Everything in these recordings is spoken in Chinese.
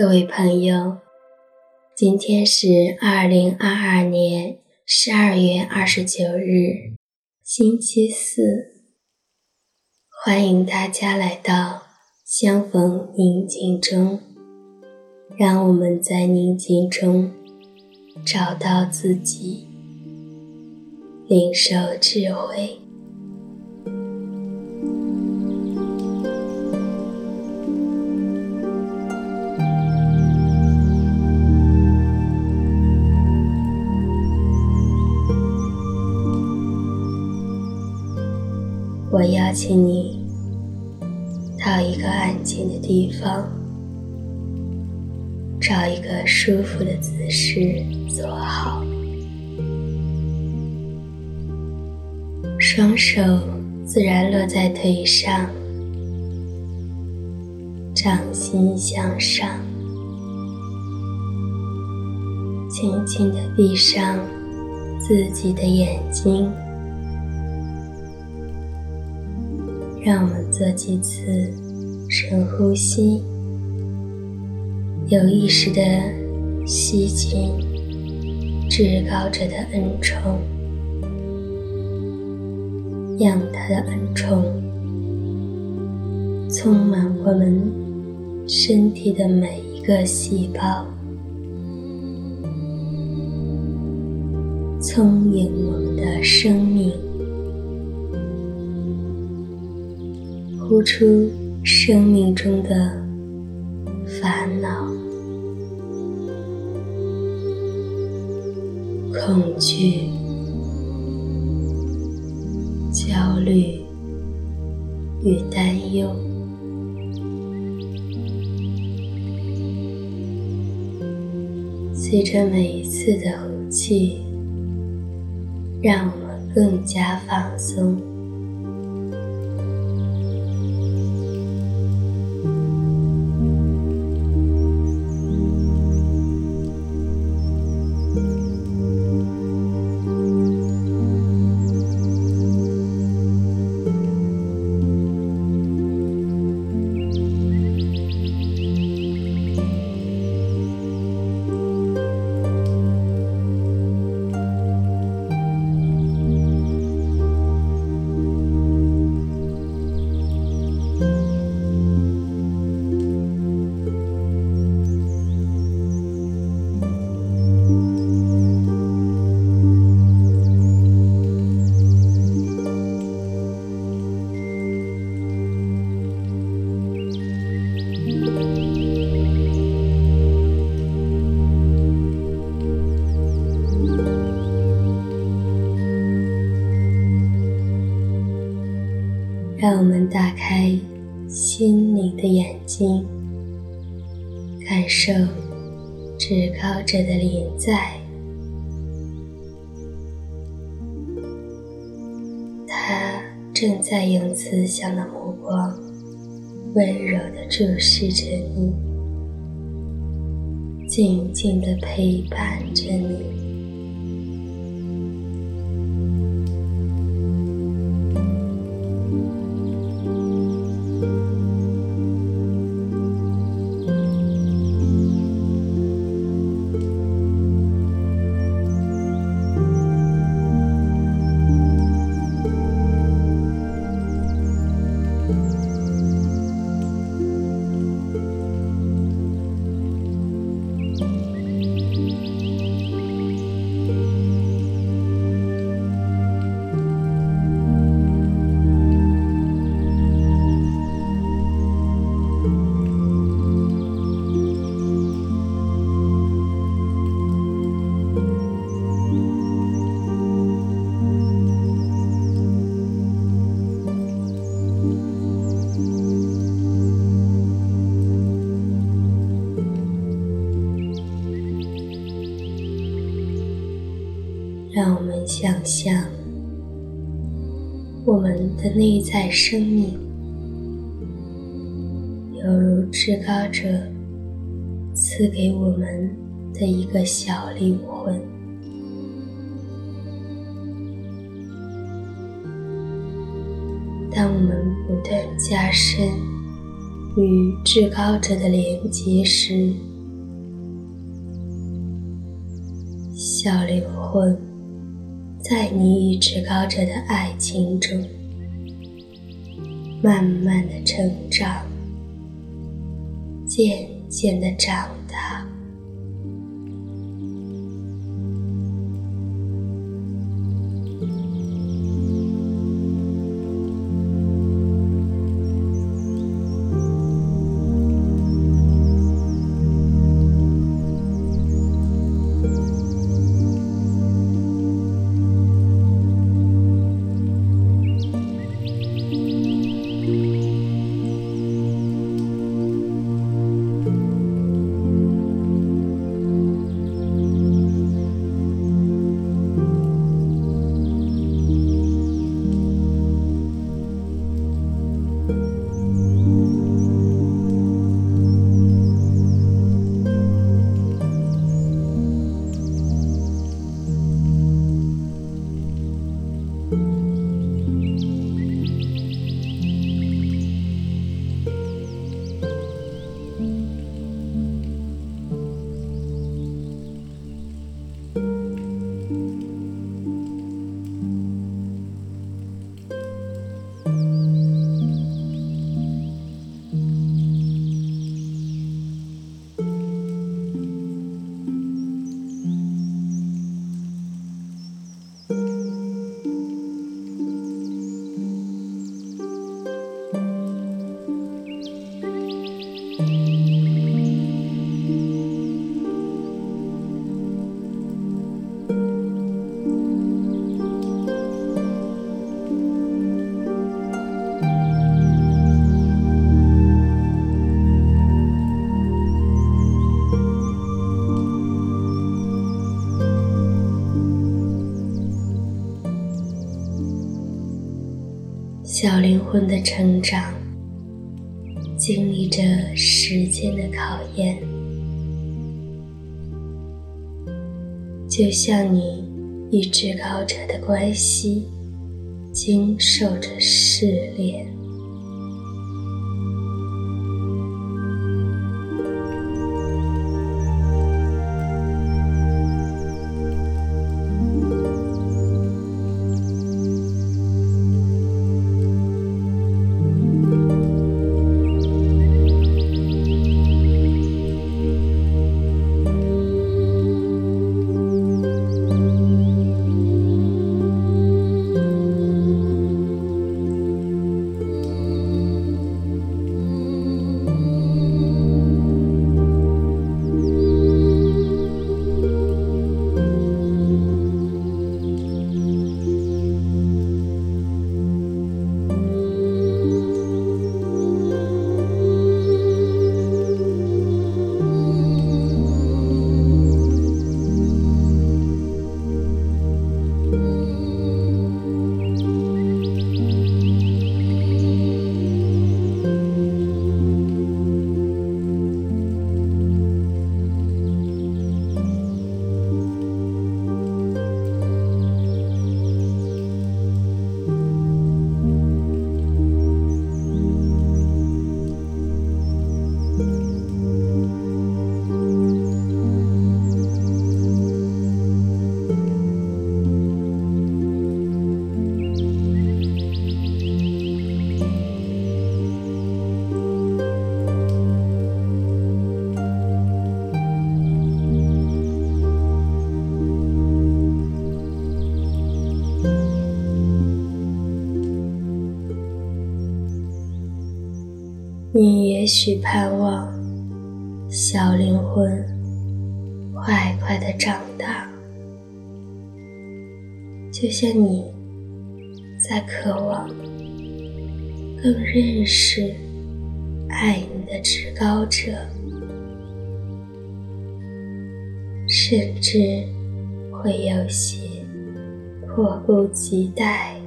各位朋友，今天是二零二二年十二月二十九日，星期四。欢迎大家来到相逢宁静中，让我们在宁静中找到自己，领受智慧。我邀请你到一个安静的地方，找一个舒服的姿势坐好，双手自然落在腿上，掌心向上，轻轻地闭上自己的眼睛。让我们做几次深呼吸，有意识的吸进至高者的恩宠，让他的恩宠充满我们身体的每一个细胞，充盈我们的生命。呼出生命中的烦恼、恐惧、焦虑与担忧。随着每一次的呼气，让我们更加放松。开心灵的眼睛，感受至高者的临在。他正在用慈祥的目光，温柔地注视着你，静静地陪伴着你。想象我们的内在生命犹如至高者赐给我们的一个小灵魂。当我们不断加深与至高者的连结时小灵魂在你与至高者的爱情中，慢慢的成长，渐渐的长大。小灵魂的成长，经历着时间的考验，就像你与至高者的关系，经受着试炼。你也许盼望小灵魂快快的长大，就像你在渴望更认识爱你的至高者，甚至会有些迫不及待。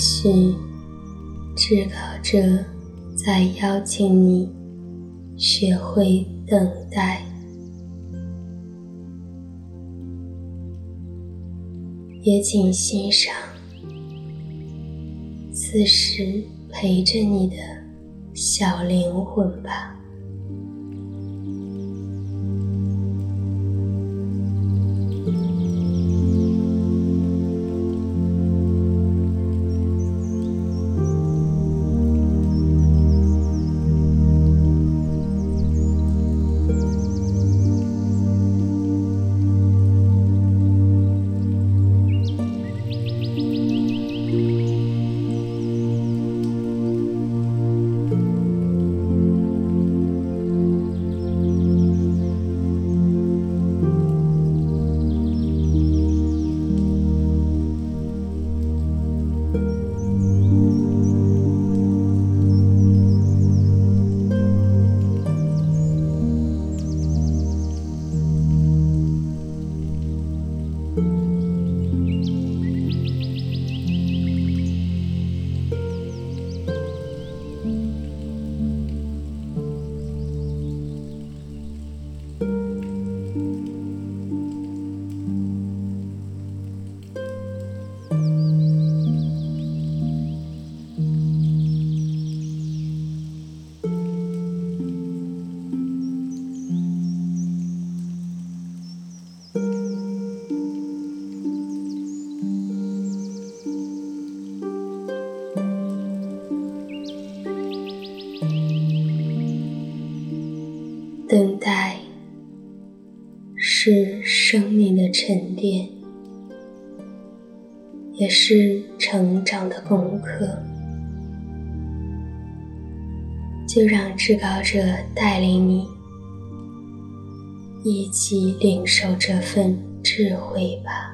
许至高者在邀请你学会等待，也请欣赏此时陪着你的小灵魂吧。等待是生命的沉淀，也是成长的功课。就让至高者带领你，一起领受这份智慧吧。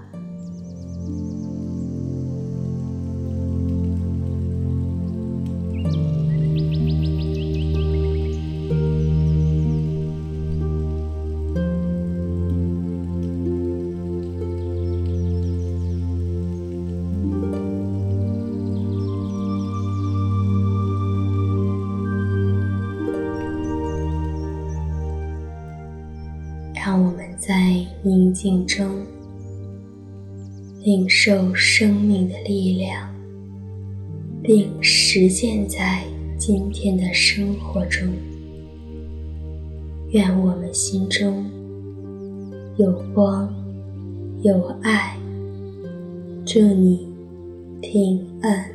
宁静中领受生命的力量，并实践在今天的生活中。愿我们心中有光，有爱，祝你平安。